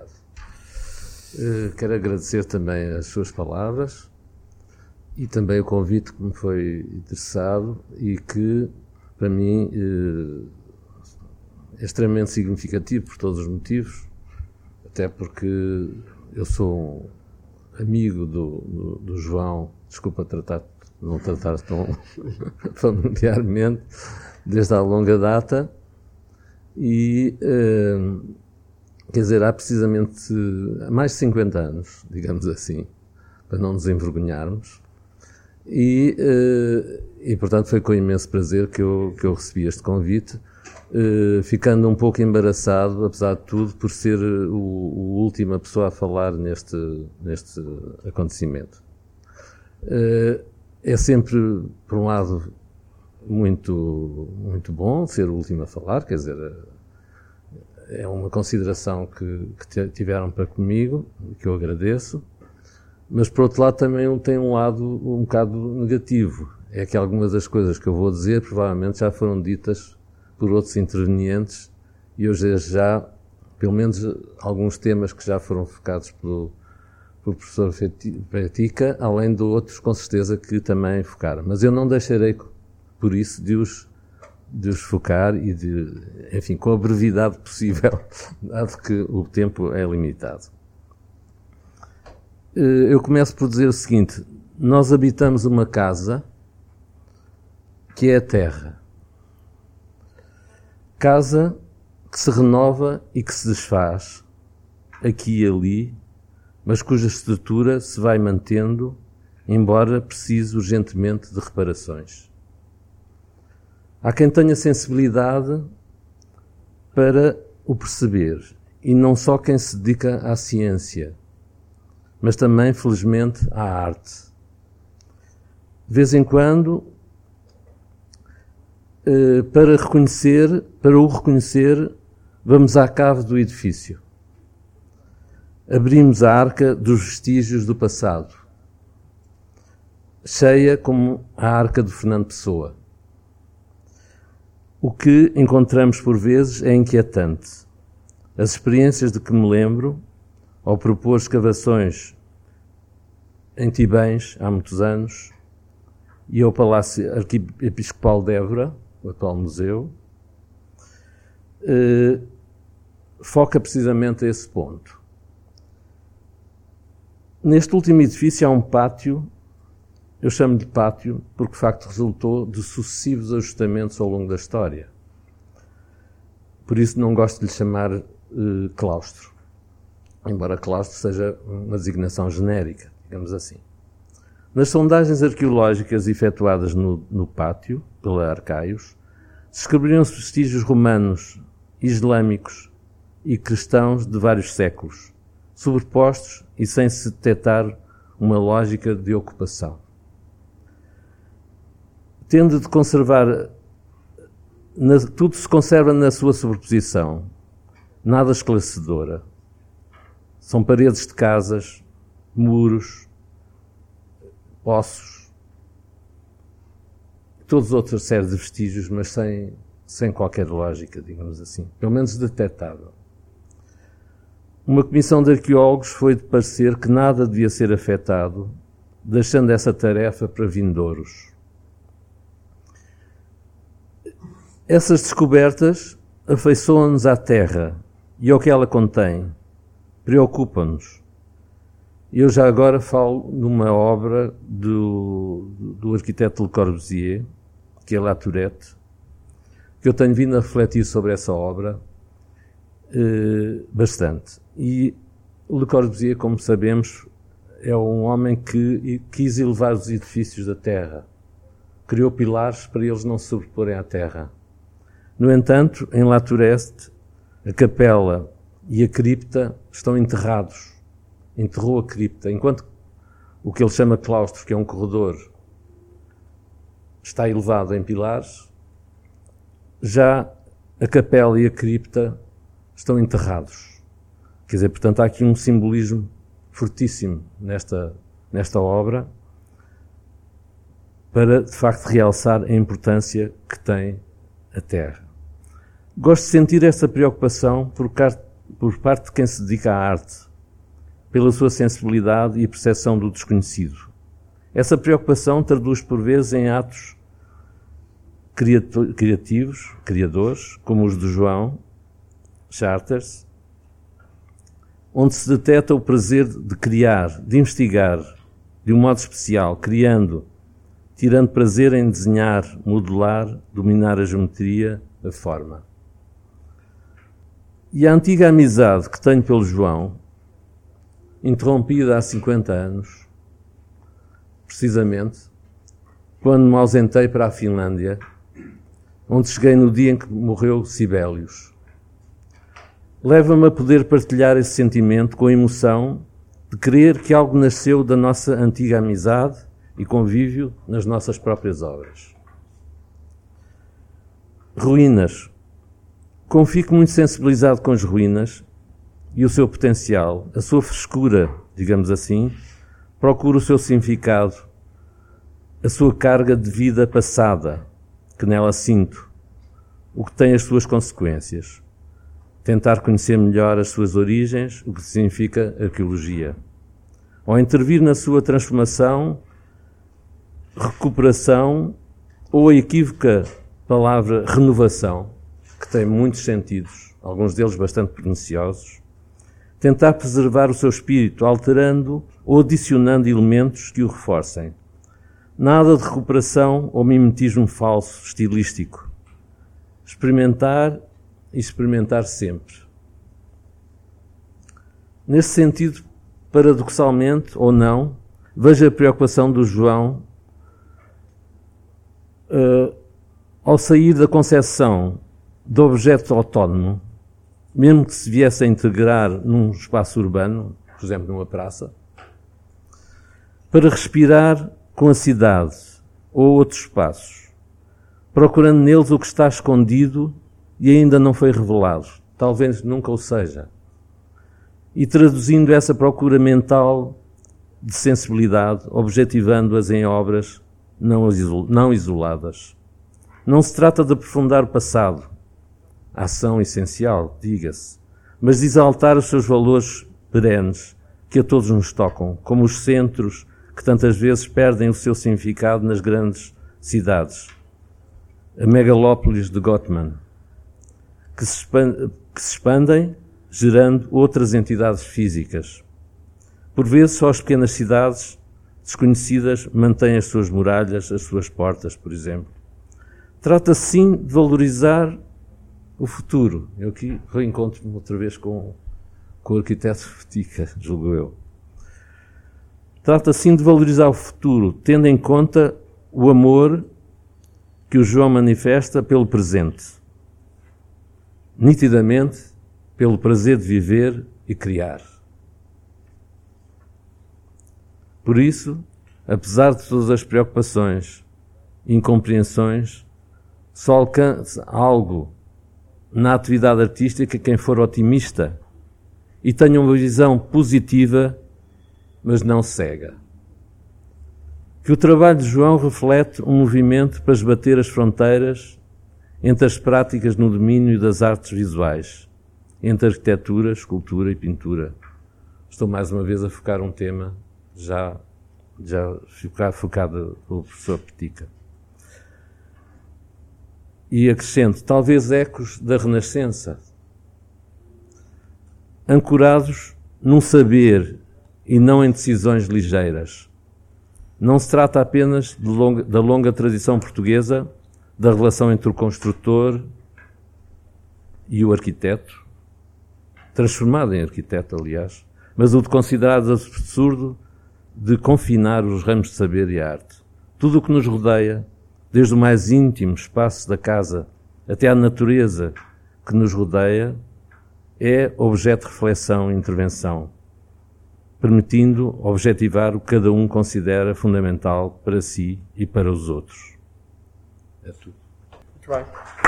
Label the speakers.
Speaker 1: obrigado. Uh, quero agradecer também as suas palavras e também o convite que me foi interessado e que, para mim, uh, é extremamente significativo por todos os motivos, até porque eu sou amigo do, do, do João, desculpa tratar, não tratar tão familiarmente, desde há longa data, e uh, quer dizer, há precisamente mais de 50 anos, digamos assim, para não nos envergonharmos, e, uh, e portanto foi com imenso prazer que eu, que eu recebi este convite eh, ficando um pouco embaraçado, apesar de tudo, por ser o, o última pessoa a falar neste, neste acontecimento. Uh, é sempre, por um lado, muito, muito bom ser o último a falar, quer dizer, é uma consideração que, que tiveram para comigo, que eu agradeço, mas por outro lado também tem um lado um bocado negativo. É que algumas das coisas que eu vou dizer provavelmente já foram ditas por outros intervenientes e hoje já, pelo menos alguns temas que já foram focados pelo, pelo professor Petica, além de outros com certeza que também focaram. Mas eu não deixarei por isso de os, de os focar e de, enfim, com a brevidade possível, dado que o tempo é limitado. Eh, eu começo por dizer o seguinte: nós habitamos uma casa que é a terra. Casa que se renova e que se desfaz, aqui e ali, mas cuja estrutura se vai mantendo, embora precise urgentemente de reparações. Há quem tenha sensibilidade para o perceber, e não só quem se dedica à ciência, mas também, felizmente, à arte. De vez em quando, eh, para reconhecer, para o reconhecer, vamos à cave do edifício. Abrimos a arca dos vestígios do passado, cheia como a arca de Fernando Pessoa. O que encontramos por vezes é inquietante. As experiências de que me lembro, ao propor escavações em Tibães há muitos anos, e ao Palácio Arquiepiscopal de Évora, o atual museu, eh, foca precisamente a esse ponto. Neste último edifício há um pátio, eu chamo de pátio porque de facto resultou de sucessivos ajustamentos ao longo da história. Por isso não gosto de lhe chamar eh, claustro, embora claustro seja uma designação genérica, digamos assim. Nas sondagens arqueológicas efetuadas no, no pátio, pela Arcaios, descobriram-se vestígios romanos, islâmicos e cristãos de vários séculos, sobrepostos e sem se detectar uma lógica de ocupação. Tende de conservar, na, tudo se conserva na sua sobreposição, nada esclarecedora. São paredes de casas, muros, ossos, todos os outros séries de vestígios, mas sem, sem qualquer lógica, digamos assim, pelo menos detectável. Uma comissão de arqueólogos foi de parecer que nada devia ser afetado, deixando essa tarefa para vindouros. Essas descobertas afeiçoam-nos à Terra e ao que ela contém, preocupam-nos eu já agora falo numa obra do, do arquiteto Le Corbusier, que é La Tourette, que eu tenho vindo a refletir sobre essa obra eh, bastante. E Le Corbusier, como sabemos, é um homem que quis elevar os edifícios da terra. Criou pilares para eles não se sobreporem à terra. No entanto, em La Tourette, a capela e a cripta estão enterrados enterrou a cripta, enquanto o que ele chama claustro, que é um corredor, está elevado em pilares, já a capela e a cripta estão enterrados. Quer dizer, portanto, há aqui um simbolismo fortíssimo nesta, nesta obra para, de facto, realçar a importância que tem a Terra. Gosto de sentir essa preocupação porque por parte de quem se dedica à arte, pela sua sensibilidade e percepção do desconhecido. Essa preocupação traduz por vezes em atos criativos, criadores, como os de João Charters, onde se detecta o prazer de criar, de investigar, de um modo especial, criando, tirando prazer em desenhar, modelar, dominar a geometria, a forma. E a antiga amizade que tenho pelo João, interrompida há 50 anos, precisamente, quando me ausentei para a Finlândia, onde cheguei no dia em que morreu Sibelius. Leva-me a poder partilhar esse sentimento com a emoção de crer que algo nasceu da nossa antiga amizade e convívio nas nossas próprias obras. Ruínas. Como fico muito sensibilizado com as ruínas e o seu potencial, a sua frescura, digamos assim, procuro o seu significado, a sua carga de vida passada que nela sinto, o que tem as suas consequências. Tentar conhecer melhor as suas origens, o que significa arqueologia. Ou intervir na sua transformação, recuperação ou a equívoca palavra renovação, que tem muitos sentidos, alguns deles bastante perniciosos, tentar preservar o seu espírito, alterando ou adicionando elementos que o reforcem. Nada de recuperação ou mimetismo falso, estilístico. Experimentar e experimentar sempre. Nesse sentido, paradoxalmente ou não, veja a preocupação do João uh, ao sair da concepção do objeto autónomo, mesmo que se viesse a integrar num espaço urbano, por exemplo, numa praça, para respirar com a cidade ou outros espaços, procurando neles o que está escondido e ainda não foi revelado, talvez nunca o seja, e traduzindo essa procura mental de sensibilidade, objetivando-as em obras não isoladas. Não se trata de aprofundar o passado, ação essencial, diga-se, mas de exaltar os seus valores perenes que a todos nos tocam, como os centros que tantas vezes perdem o seu significado nas grandes cidades. A megalópolis de Gottman, que se, expandem, gerando outras entidades físicas. Por vezes, só as pequenas cidades desconhecidas mantêm as suas muralhas, as suas portas, por exemplo. Trata-se sim de valorizar o futuro. Eu aqui reencontro-me outra vez com, com o arquiteto Fetica, julgo eu. Trata sim de valorizar o futuro, tendo em conta o amor que o João manifesta pelo presente. Nitidamente, pelo prazer de viver e criar. Por isso, apesar de todas as preocupações e incompreensões, só alcança algo na atividade artística quem for otimista e tenha uma visão positiva mas não cega. Que o trabalho de João reflete um movimento para esbater as fronteiras entre as práticas no domínio das artes visuais, entre arquitetura, escultura e pintura. Estou mais uma vez a focar um tema já, já focado pelo professor Petica. E acrescento, talvez ecos da Renascença, ancorados num saber e não em decisões ligeiras. Não se trata apenas longa, da longa tradição portuguesa da relação entre o construtor e o arquiteto, transformado em arquiteto, aliás, mas o de considerar absurdo de confinar os ramos de saber e arte. Tudo o que nos rodeia, desde o mais íntimo espaço da casa até à natureza que nos rodeia, é objeto de reflexão e intervenção permitindo objetivar o que cada um considera fundamental para si e para os outros.
Speaker 2: É tudo. Muito bem.